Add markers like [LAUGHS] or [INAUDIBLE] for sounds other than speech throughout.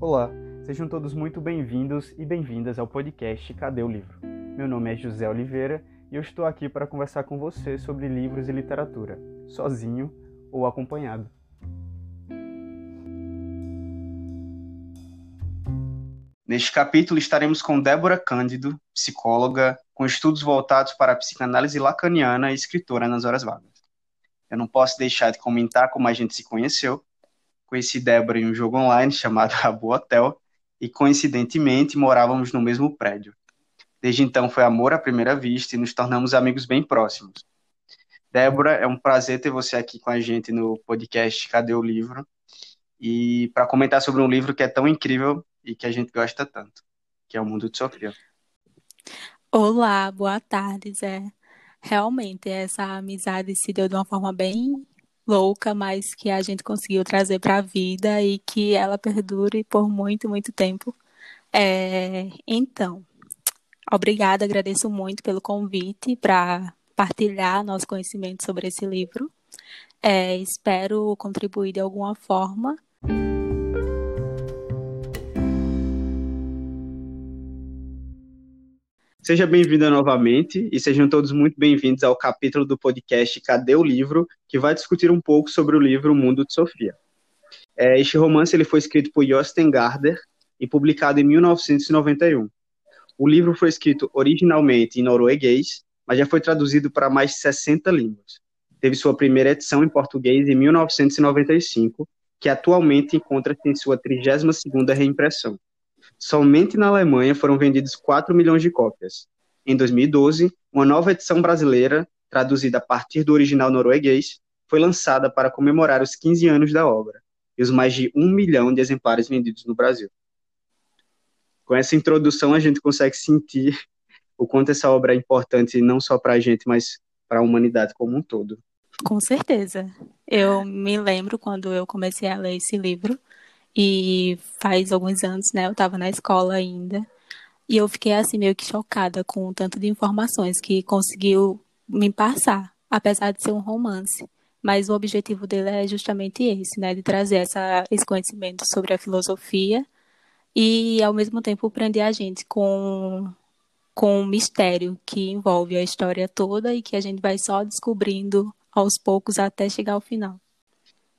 Olá, sejam todos muito bem-vindos e bem-vindas ao podcast Cadê o Livro? Meu nome é José Oliveira e eu estou aqui para conversar com você sobre livros e literatura, sozinho ou acompanhado. Neste capítulo estaremos com Débora Cândido, psicóloga com estudos voltados para a psicanálise lacaniana e escritora nas horas vagas. Eu não posso deixar de comentar como a gente se conheceu, Conheci Débora em um jogo online chamado [LAUGHS] Rabu Hotel e, coincidentemente, morávamos no mesmo prédio. Desde então foi amor à primeira vista e nos tornamos amigos bem próximos. Débora, é um prazer ter você aqui com a gente no podcast Cadê o Livro? E para comentar sobre um livro que é tão incrível e que a gente gosta tanto, que é O Mundo de Sofia. Olá, boa tarde, Zé. Realmente, essa amizade se deu de uma forma bem louca, mas que a gente conseguiu trazer para a vida e que ela perdure por muito, muito tempo. É, então, obrigada, agradeço muito pelo convite para partilhar nosso conhecimento sobre esse livro. É, espero contribuir de alguma forma. Seja bem-vinda novamente e sejam todos muito bem-vindos ao capítulo do podcast Cadê o Livro, que vai discutir um pouco sobre o livro O Mundo de Sofia. É, este romance ele foi escrito por Jostein Garder e publicado em 1991. O livro foi escrito originalmente em norueguês, mas já foi traduzido para mais de 60 línguas. Teve sua primeira edição em português em 1995, que atualmente encontra-se em sua 32ª reimpressão. Somente na Alemanha foram vendidos 4 milhões de cópias. Em 2012, uma nova edição brasileira, traduzida a partir do original norueguês, foi lançada para comemorar os 15 anos da obra e os mais de um milhão de exemplares vendidos no Brasil. Com essa introdução, a gente consegue sentir o quanto essa obra é importante não só para a gente, mas para a humanidade como um todo. Com certeza. Eu me lembro quando eu comecei a ler esse livro, e faz alguns anos, né, eu estava na escola ainda. E eu fiquei assim meio que chocada com o tanto de informações que conseguiu me passar, apesar de ser um romance. Mas o objetivo dele é justamente esse, né, de trazer essa, esse conhecimento sobre a filosofia e ao mesmo tempo prender a gente com com o mistério que envolve a história toda e que a gente vai só descobrindo aos poucos até chegar ao final.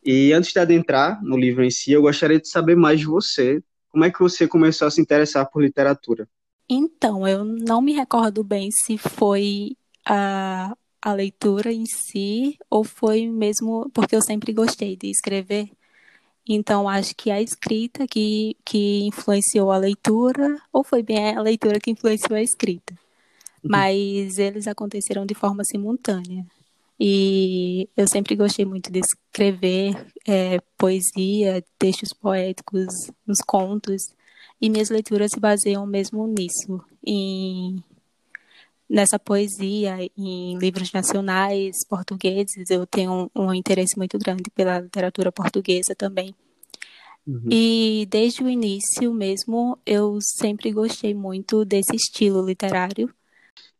E antes de adentrar no livro em si, eu gostaria de saber mais de você. Como é que você começou a se interessar por literatura? Então, eu não me recordo bem se foi a, a leitura em si ou foi mesmo porque eu sempre gostei de escrever. Então, acho que a escrita que, que influenciou a leitura, ou foi bem a leitura que influenciou a escrita. Uhum. Mas eles aconteceram de forma simultânea. E eu sempre gostei muito de escrever é, poesia, textos poéticos, nos contos. E minhas leituras se baseiam mesmo nisso, em, nessa poesia, em livros nacionais portugueses. Eu tenho um, um interesse muito grande pela literatura portuguesa também. Uhum. E desde o início mesmo, eu sempre gostei muito desse estilo literário.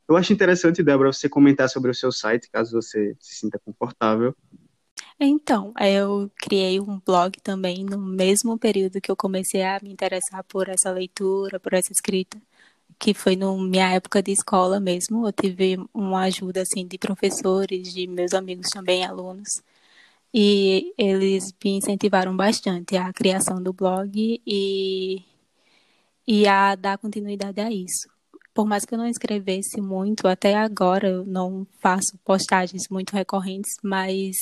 Eu acho interessante, Débora, você comentar sobre o seu site, caso você se sinta confortável. Então, eu criei um blog também no mesmo período que eu comecei a me interessar por essa leitura, por essa escrita, que foi na minha época de escola mesmo. Eu tive uma ajuda assim de professores, de meus amigos também, alunos, e eles me incentivaram bastante à criação do blog e, e a dar continuidade a isso por mais que eu não escrevesse muito, até agora eu não faço postagens muito recorrentes, mas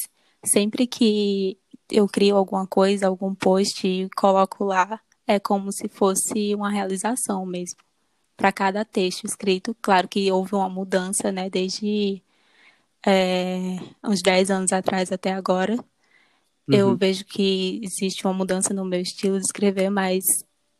sempre que eu crio alguma coisa, algum post e coloco lá, é como se fosse uma realização mesmo. Para cada texto escrito, claro que houve uma mudança, né, desde é, uns 10 anos atrás até agora. Uhum. Eu vejo que existe uma mudança no meu estilo de escrever, mas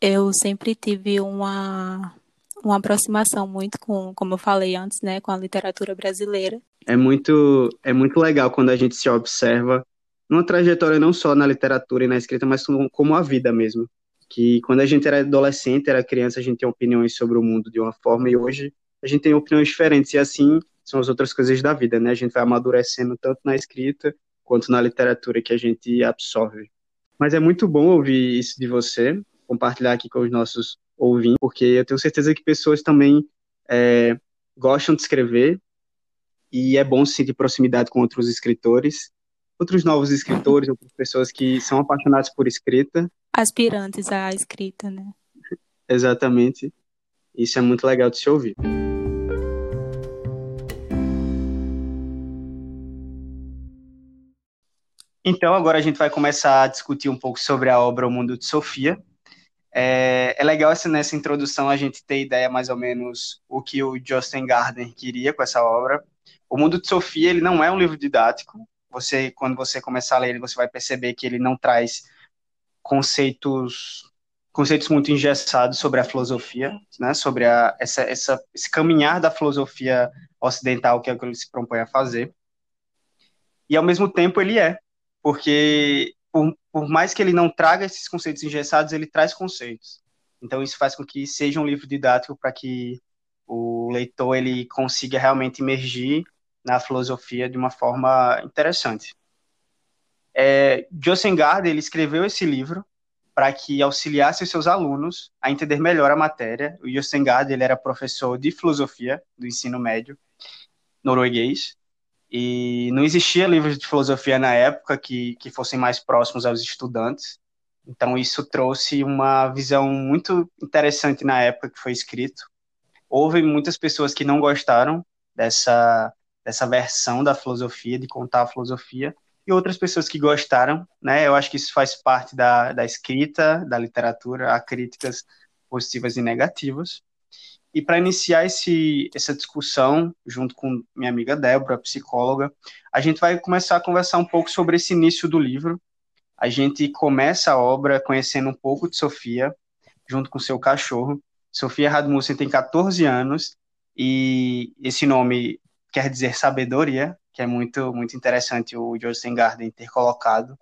eu sempre tive uma uma aproximação muito com, como eu falei antes, né, com a literatura brasileira. É muito, é muito legal quando a gente se observa numa trajetória não só na literatura e na escrita, mas como, como a vida mesmo. Que quando a gente era adolescente, era criança, a gente tinha opiniões sobre o mundo de uma forma e hoje a gente tem opiniões diferentes e assim são as outras coisas da vida, né? A gente vai amadurecendo tanto na escrita quanto na literatura que a gente absorve. Mas é muito bom ouvir isso de você, compartilhar aqui com os nossos ouvintes, porque eu tenho certeza que pessoas também é, gostam de escrever e é bom se sentir proximidade com outros escritores, outros novos escritores, outras pessoas que são apaixonadas por escrita. Aspirantes à escrita, né? [LAUGHS] Exatamente. Isso é muito legal de se ouvir. Então, agora a gente vai começar a discutir um pouco sobre a obra O Mundo de Sofia. É, é legal essa, nessa introdução a gente ter ideia mais ou menos o que o Justin Gardner queria com essa obra. O Mundo de Sofia ele não é um livro didático. Você, quando você começar a ler ele, você vai perceber que ele não traz conceitos conceitos muito engessados sobre a filosofia, né? Sobre a, essa, essa, esse caminhar da filosofia ocidental que é o que ele se propõe a fazer. E ao mesmo tempo ele é porque por, por mais que ele não traga esses conceitos engessados, ele traz conceitos. Então isso faz com que seja um livro didático para que o leitor ele consiga realmente emergir na filosofia de uma forma interessante. É, Joseph Gardner ele escreveu esse livro para que auxiliasse os seus alunos a entender melhor a matéria. O Joseph Gardner ele era professor de filosofia do ensino médio norueguês e não existia livros de filosofia na época que, que fossem mais próximos aos estudantes. Então, isso trouxe uma visão muito interessante na época que foi escrito. Houve muitas pessoas que não gostaram dessa, dessa versão da filosofia, de contar a filosofia, e outras pessoas que gostaram, né? Eu acho que isso faz parte da, da escrita, da literatura, há críticas positivas e negativas. E para iniciar esse, essa discussão, junto com minha amiga Débora, psicóloga, a gente vai começar a conversar um pouco sobre esse início do livro. A gente começa a obra conhecendo um pouco de Sofia, junto com seu cachorro. Sofia Radmussen tem 14 anos e esse nome quer dizer sabedoria, que é muito muito interessante o Joseph Garden ter colocado.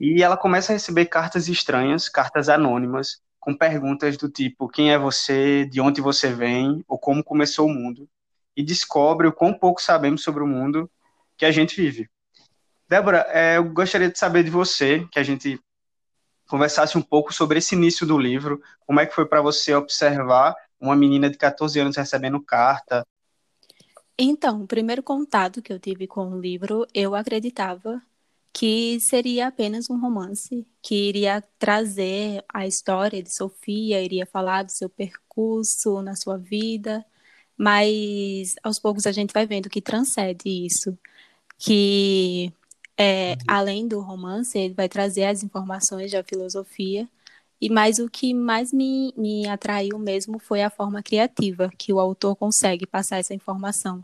E ela começa a receber cartas estranhas, cartas anônimas, com perguntas do tipo: quem é você, de onde você vem, ou como começou o mundo, e descobre o quão pouco sabemos sobre o mundo que a gente vive. Débora, é, eu gostaria de saber de você, que a gente conversasse um pouco sobre esse início do livro, como é que foi para você observar uma menina de 14 anos recebendo carta? Então, o primeiro contato que eu tive com o livro, eu acreditava que seria apenas um romance, que iria trazer a história de Sofia, iria falar do seu percurso na sua vida, mas aos poucos a gente vai vendo que transcende isso, que é, além do romance, ele vai trazer as informações da filosofia, e mais o que mais me, me atraiu mesmo foi a forma criativa que o autor consegue passar essa informação.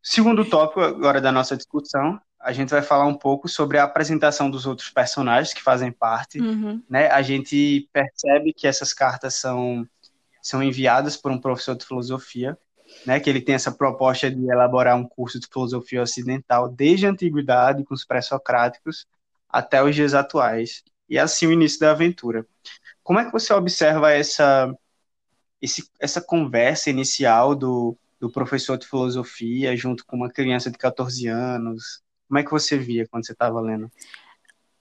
Segundo tópico agora da nossa discussão a gente vai falar um pouco sobre a apresentação dos outros personagens que fazem parte. Uhum. Né? A gente percebe que essas cartas são, são enviadas por um professor de filosofia, né? que ele tem essa proposta de elaborar um curso de filosofia ocidental desde a antiguidade, com os pré-socráticos, até os dias atuais. E assim o início da aventura. Como é que você observa essa, esse, essa conversa inicial do, do professor de filosofia junto com uma criança de 14 anos? Como é que você via quando você estava lendo?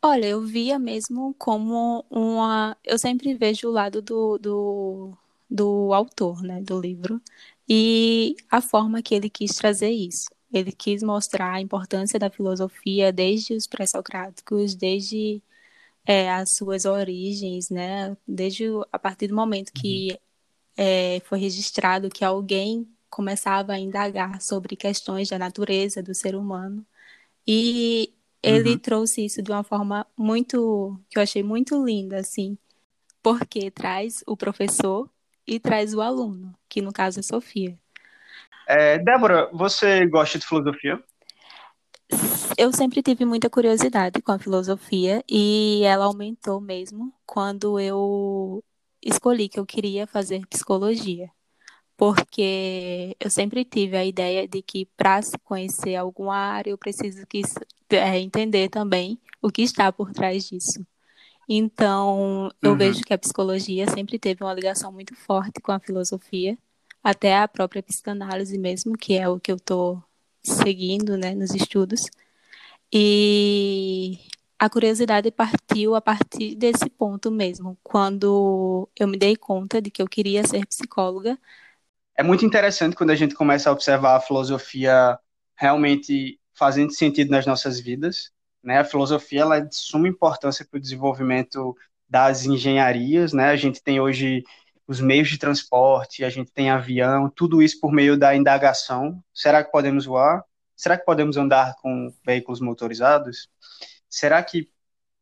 Olha, eu via mesmo como uma. Eu sempre vejo o lado do, do, do autor, né, do livro, e a forma que ele quis trazer isso. Ele quis mostrar a importância da filosofia desde os pré-socráticos, desde é, as suas origens, né? Desde a partir do momento que uhum. é, foi registrado que alguém começava a indagar sobre questões da natureza do ser humano e ele uhum. trouxe isso de uma forma muito, que eu achei muito linda, assim, porque traz o professor e traz o aluno, que no caso é Sofia. É, Débora, você gosta de filosofia? Eu sempre tive muita curiosidade com a filosofia e ela aumentou mesmo quando eu escolhi que eu queria fazer psicologia porque eu sempre tive a ideia de que para se conhecer alguma área eu preciso que, é, entender também o que está por trás disso. Então, eu uhum. vejo que a psicologia sempre teve uma ligação muito forte com a filosofia, até a própria psicanálise mesmo, que é o que eu estou seguindo né, nos estudos. E a curiosidade partiu a partir desse ponto mesmo, quando eu me dei conta de que eu queria ser psicóloga. É muito interessante quando a gente começa a observar a filosofia realmente fazendo sentido nas nossas vidas. Né? A filosofia ela é de suma importância para o desenvolvimento das engenharias. Né? A gente tem hoje os meios de transporte, a gente tem avião, tudo isso por meio da indagação. Será que podemos voar? Será que podemos andar com veículos motorizados? Será que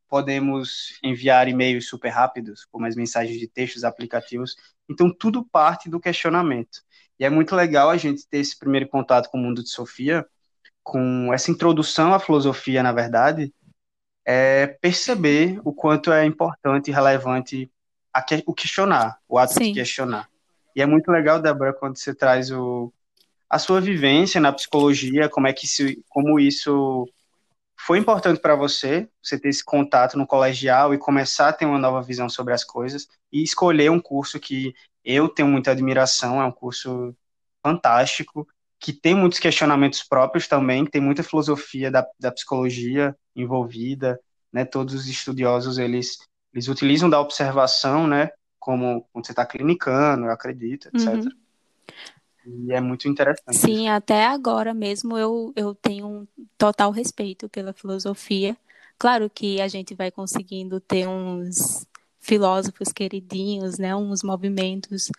podemos enviar e-mails super rápidos, como as mensagens de textos aplicativos? Então, tudo parte do questionamento. E é muito legal a gente ter esse primeiro contato com o mundo de Sofia, com essa introdução à filosofia, na verdade, é perceber o quanto é importante e relevante que, o questionar, o ato Sim. de questionar. E é muito legal, Débora, quando você traz o, a sua vivência na psicologia, como é que isso, como isso foi importante para você, você ter esse contato no colegial e começar a ter uma nova visão sobre as coisas e escolher um curso que eu tenho muita admiração, é um curso fantástico, que tem muitos questionamentos próprios também, tem muita filosofia da, da psicologia envolvida, né? Todos os estudiosos, eles, eles utilizam da observação, né? Como quando você está clinicando, eu acredito, etc. Uhum. E é muito interessante. Sim, até agora mesmo eu, eu tenho um total respeito pela filosofia. Claro que a gente vai conseguindo ter uns filósofos queridinhos, né, uns movimentos,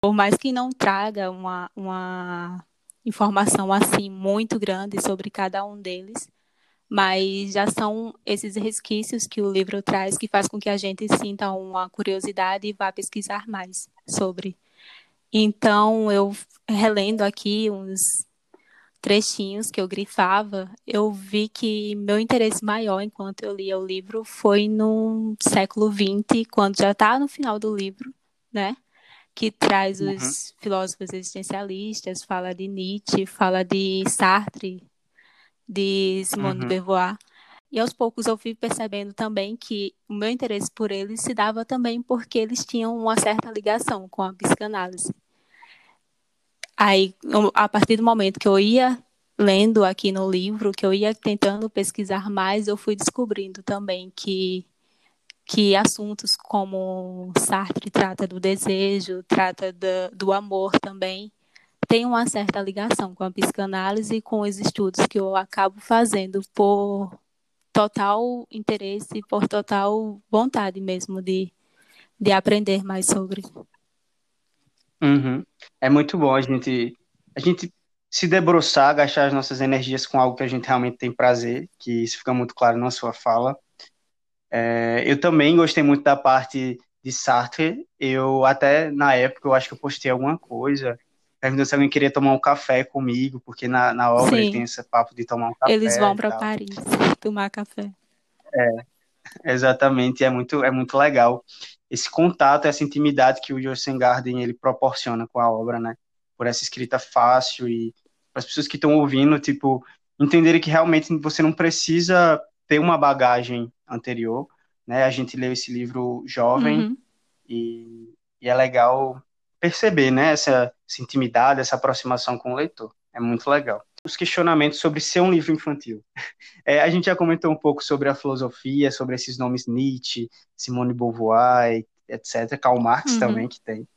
por mais que não traga uma, uma informação assim muito grande sobre cada um deles, mas já são esses resquícios que o livro traz que faz com que a gente sinta uma curiosidade e vá pesquisar mais sobre. Então, eu relendo aqui uns trechinhos que eu grifava, eu vi que meu interesse maior enquanto eu lia o livro foi no século XX, quando já está no final do livro, né? Que traz uhum. os filósofos existencialistas, fala de Nietzsche, fala de Sartre, de Simone uhum. de Beauvoir. E aos poucos eu fui percebendo também que o meu interesse por eles se dava também porque eles tinham uma certa ligação com a psicanálise. Aí, a partir do momento que eu ia lendo aqui no livro, que eu ia tentando pesquisar mais, eu fui descobrindo também que que assuntos como Sartre trata do desejo, trata do, do amor também, tem uma certa ligação com a psicanálise e com os estudos que eu acabo fazendo por total interesse, por total vontade mesmo de, de aprender mais sobre. Uhum. É muito bom a gente, a gente se debruçar, gastar as nossas energias com algo que a gente realmente tem prazer, que isso fica muito claro na sua fala. É, eu também gostei muito da parte de Sartre. Eu até, na época, eu acho que eu postei alguma coisa, perguntando se alguém queria tomar um café comigo, porque na, na obra tem esse papo de tomar um café. Eles vão para Paris [LAUGHS] tomar café. É, exatamente, é muito, é muito legal esse contato, essa intimidade que o Joyce Garden ele proporciona com a obra, né? Por essa escrita fácil e para as pessoas que estão ouvindo, tipo, entenderem que realmente você não precisa ter uma bagagem anterior, né? A gente leu esse livro jovem uhum. e, e, é legal perceber, né? Essa, essa intimidade, essa aproximação com o leitor. É muito legal. Os questionamentos sobre ser um livro infantil. [LAUGHS] É, a gente já comentou um pouco sobre a filosofia, sobre esses nomes Nietzsche, Simone Beauvoir, etc. Karl Marx uhum. também, que tem.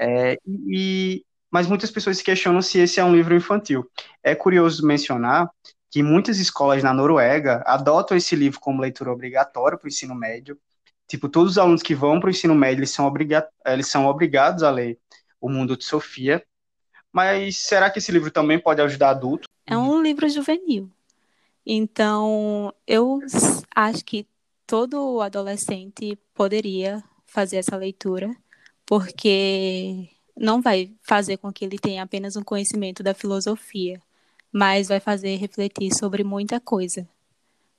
É, e, mas muitas pessoas se questionam se esse é um livro infantil. É curioso mencionar que muitas escolas na Noruega adotam esse livro como leitura obrigatória para o ensino médio. Tipo, todos os alunos que vão para o ensino médio, eles são, obriga eles são obrigados a ler O Mundo de Sofia, mas será que esse livro também pode ajudar adultos? É um livro juvenil. Então, eu acho que todo adolescente poderia fazer essa leitura, porque não vai fazer com que ele tenha apenas um conhecimento da filosofia, mas vai fazer refletir sobre muita coisa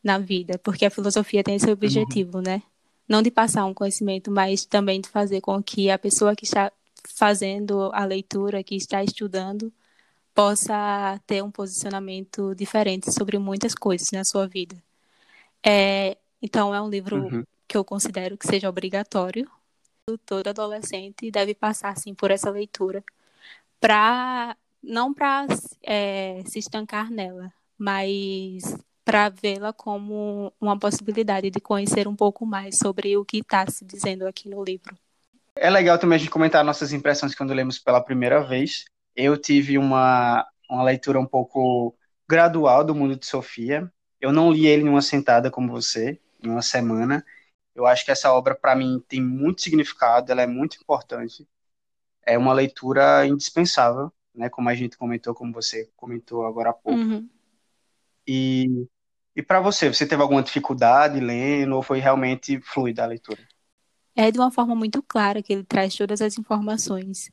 na vida, porque a filosofia tem esse objetivo, uhum. né? Não de passar um conhecimento, mas também de fazer com que a pessoa que está fazendo a leitura, que está estudando, possa ter um posicionamento diferente sobre muitas coisas na sua vida. É, então, é um livro uhum. que eu considero que seja obrigatório. Todo adolescente deve passar assim, por essa leitura, para não para é, se estancar nela, mas para vê-la como uma possibilidade de conhecer um pouco mais sobre o que está se dizendo aqui no livro. É legal também a gente comentar nossas impressões quando lemos pela primeira vez. Eu tive uma, uma leitura um pouco gradual do mundo de Sofia. Eu não li ele em uma sentada como você, em uma semana. Eu acho que essa obra, para mim, tem muito significado, ela é muito importante. É uma leitura indispensável, né? Como a gente comentou, como você comentou agora há pouco. Uhum. E, e para você, você teve alguma dificuldade lendo ou foi realmente fluida a leitura? É de uma forma muito clara que ele traz todas as informações.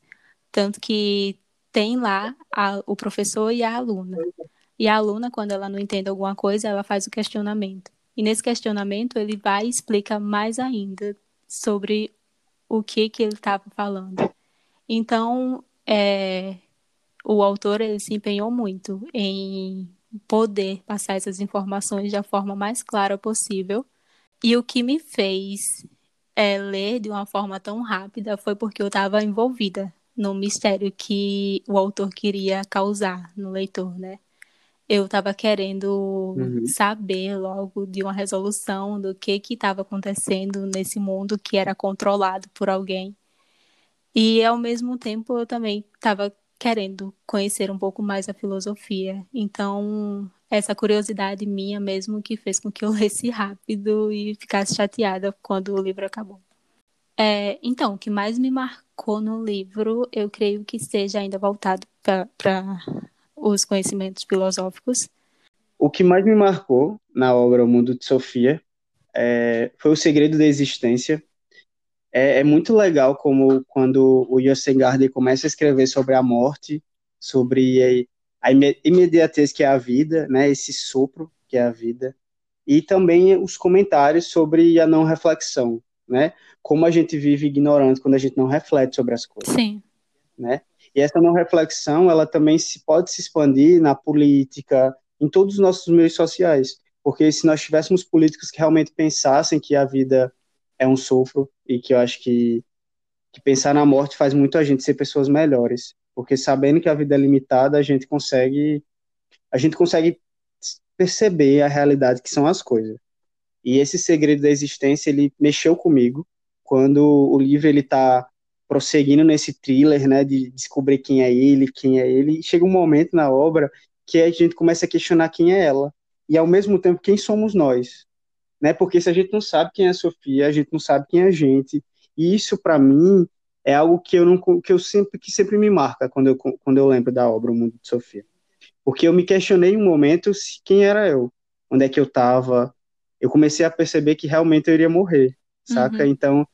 Tanto que tem lá a, o professor e a aluna. E a aluna, quando ela não entende alguma coisa, ela faz o questionamento. E nesse questionamento, ele vai e explica mais ainda sobre o que, que ele estava falando. Então, é, o autor ele se empenhou muito em poder passar essas informações da forma mais clara possível. E o que me fez é, ler de uma forma tão rápida foi porque eu estava envolvida no mistério que o autor queria causar no leitor, né? Eu estava querendo uhum. saber logo de uma resolução do que que estava acontecendo nesse mundo que era controlado por alguém. E ao mesmo tempo eu também estava querendo conhecer um pouco mais a filosofia. Então, essa curiosidade minha mesmo que fez com que eu [LAUGHS] lesse rápido e ficasse chateada quando o livro acabou. É, então, o que mais me marcou no livro, eu creio que seja ainda voltado para os conhecimentos filosóficos. O que mais me marcou na obra O Mundo de Sofia é, foi o segredo da existência, é, é muito legal como quando o Justin Gardner começa a escrever sobre a morte, sobre a, a imediatez que é a vida, né, esse sopro que é a vida, e também os comentários sobre a não reflexão, né, como a gente vive ignorante quando a gente não reflete sobre as coisas. Sim. Né? E essa não reflexão, ela também se pode se expandir na política, em todos os nossos meios sociais, porque se nós tivéssemos políticos que realmente pensassem que a vida é um sopro e que eu acho que, que pensar na morte faz muito a gente ser pessoas melhores, porque sabendo que a vida é limitada, a gente consegue a gente consegue perceber a realidade que são as coisas. E esse segredo da existência, ele mexeu comigo. Quando o livro ele tá prosseguindo nesse thriller, né, de descobrir quem é ele, quem é ele, e chega um momento na obra que a gente começa a questionar quem é ela, e ao mesmo tempo quem somos nós, né? Porque se a gente não sabe quem é a Sofia, a gente não sabe quem é a gente. E isso para mim é algo que eu não que eu sempre que sempre me marca quando eu quando eu lembro da obra O Mundo de Sofia. Porque eu me questionei um momento se, quem era eu, onde é que eu estava. Eu comecei a perceber que realmente eu iria morrer, saca? Uhum. Então,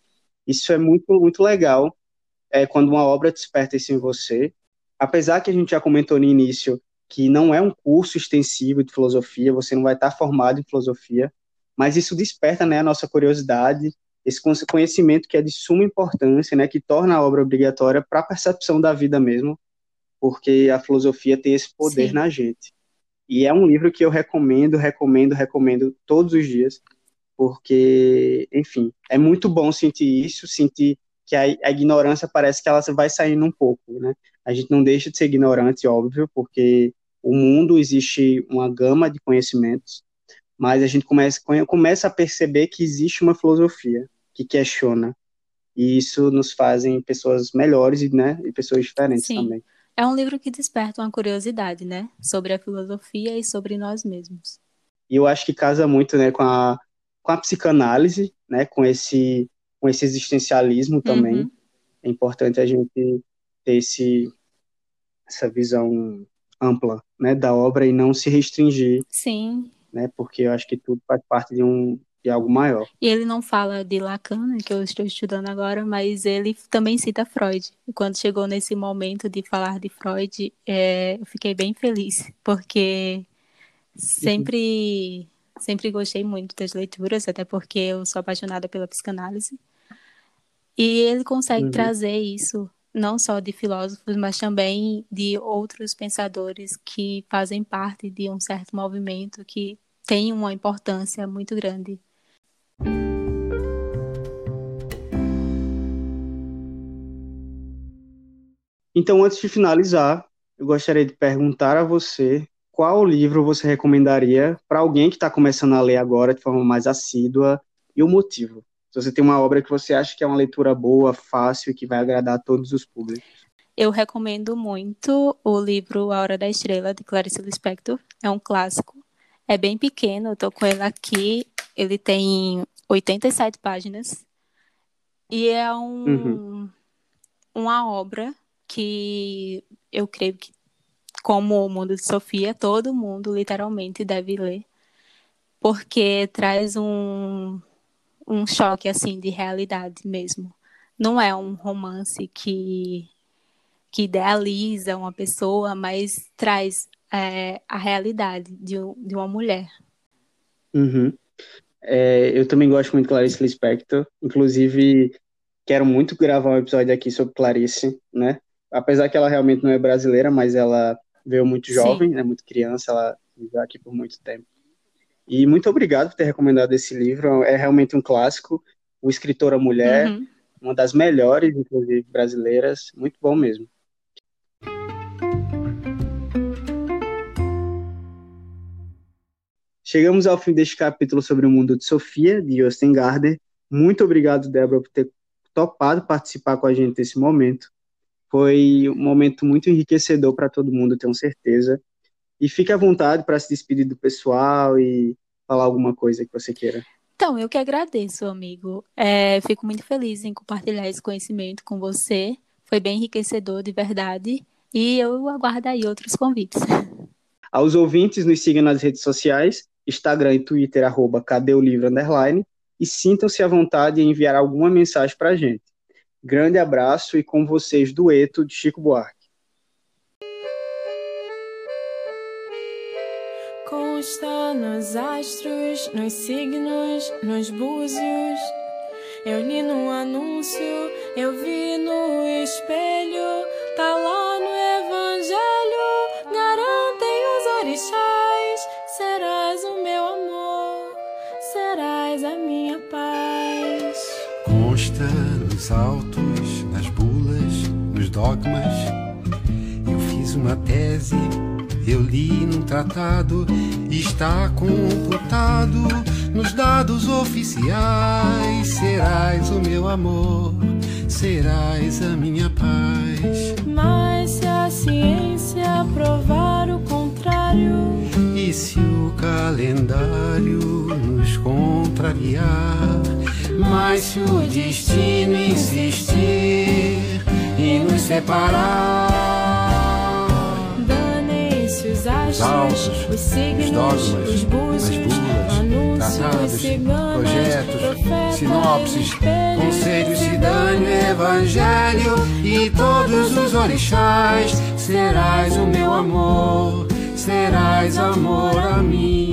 isso é muito muito legal. É quando uma obra desperta isso em você. Apesar que a gente já comentou no início que não é um curso extensivo de filosofia, você não vai estar formado em filosofia, mas isso desperta né, a nossa curiosidade, esse conhecimento que é de suma importância, né, que torna a obra obrigatória para a percepção da vida mesmo, porque a filosofia tem esse poder Sim. na gente. E é um livro que eu recomendo, recomendo, recomendo todos os dias, porque, enfim, é muito bom sentir isso, sentir que a, a ignorância parece que ela vai saindo um pouco, né? A gente não deixa de ser ignorante, óbvio, porque o mundo existe uma gama de conhecimentos, mas a gente começa, começa a perceber que existe uma filosofia que questiona. E isso nos fazem pessoas melhores né, e pessoas diferentes Sim. também. É um livro que desperta uma curiosidade, né? Sobre a filosofia e sobre nós mesmos. E eu acho que casa muito né, com, a, com a psicanálise, né, com, esse, com esse existencialismo também. Uhum. É importante a gente ter esse, essa visão ampla né, da obra e não se restringir Sim né? Porque eu acho que tudo faz parte de um de algo maior. E ele não fala de Lacan, né, que eu estou estudando agora, mas ele também cita Freud. E quando chegou nesse momento de falar de Freud, é, eu fiquei bem feliz, porque sempre sempre gostei muito das leituras, até porque eu sou apaixonada pela psicanálise. E ele consegue uhum. trazer isso não só de filósofos, mas também de outros pensadores que fazem parte de um certo movimento que tem uma importância muito grande. Então, antes de finalizar, eu gostaria de perguntar a você qual livro você recomendaria para alguém que está começando a ler agora de forma mais assídua e o motivo? Se você tem uma obra que você acha que é uma leitura boa, fácil e que vai agradar a todos os públicos. Eu recomendo muito o livro A Hora da Estrela, de Clarice Lispector. É um clássico. É bem pequeno, eu tô com ele aqui. Ele tem 87 páginas. E é um, uhum. uma obra que eu creio que como o mundo de Sofia, todo mundo literalmente deve ler, porque traz um, um choque assim de realidade mesmo. Não é um romance que, que idealiza uma pessoa, mas traz é, a realidade de, de uma mulher. Uhum. É, eu também gosto muito de Clarice Lispector, inclusive quero muito gravar um episódio aqui sobre Clarice, né? Apesar que ela realmente não é brasileira, mas ela veio muito jovem, Sim. né, muito criança, ela viveu aqui por muito tempo. E muito obrigado por ter recomendado esse livro, é realmente um clássico. O Escritora Mulher, uhum. uma das melhores, inclusive, brasileiras, muito bom mesmo. Chegamos ao fim deste capítulo sobre o mundo de Sofia, de Justin Gardner. Muito obrigado, Débora, por ter topado participar com a gente nesse momento. Foi um momento muito enriquecedor para todo mundo, tenho certeza. E fique à vontade para se despedir do pessoal e falar alguma coisa que você queira. Então, eu que agradeço, amigo. É, fico muito feliz em compartilhar esse conhecimento com você. Foi bem enriquecedor, de verdade. E eu aguardo aí outros convites. [LAUGHS] Aos ouvintes, nos sigam nas redes sociais, Instagram e Twitter, arroba Cadê o Livro, underline, e sintam-se à vontade em enviar alguma mensagem para a gente. Grande abraço e com vocês, dueto de Chico Buarque. Consta nos astros, nos signos, nos búzios. Eu li no anúncio, eu vi no espelho, tá lá no evangelho, garantem os orixás, serás o meu amor, serás a minha paz. Consta nos altos dogmas. Eu fiz uma tese, eu li num tratado, está computado nos dados oficiais. Serás o meu amor, serás a minha paz. Mas se a ciência provar o contrário, e se o calendário nos contrariar, mas se o destino insistir e nos separar. Os astros, os signos, os, dogmas, os búzios, anúncios, tratados, ciganos, projetos, sinopses, conselhos, cidânio, evangelho e todos os orixás. Serás o meu amor, serás amor a mim.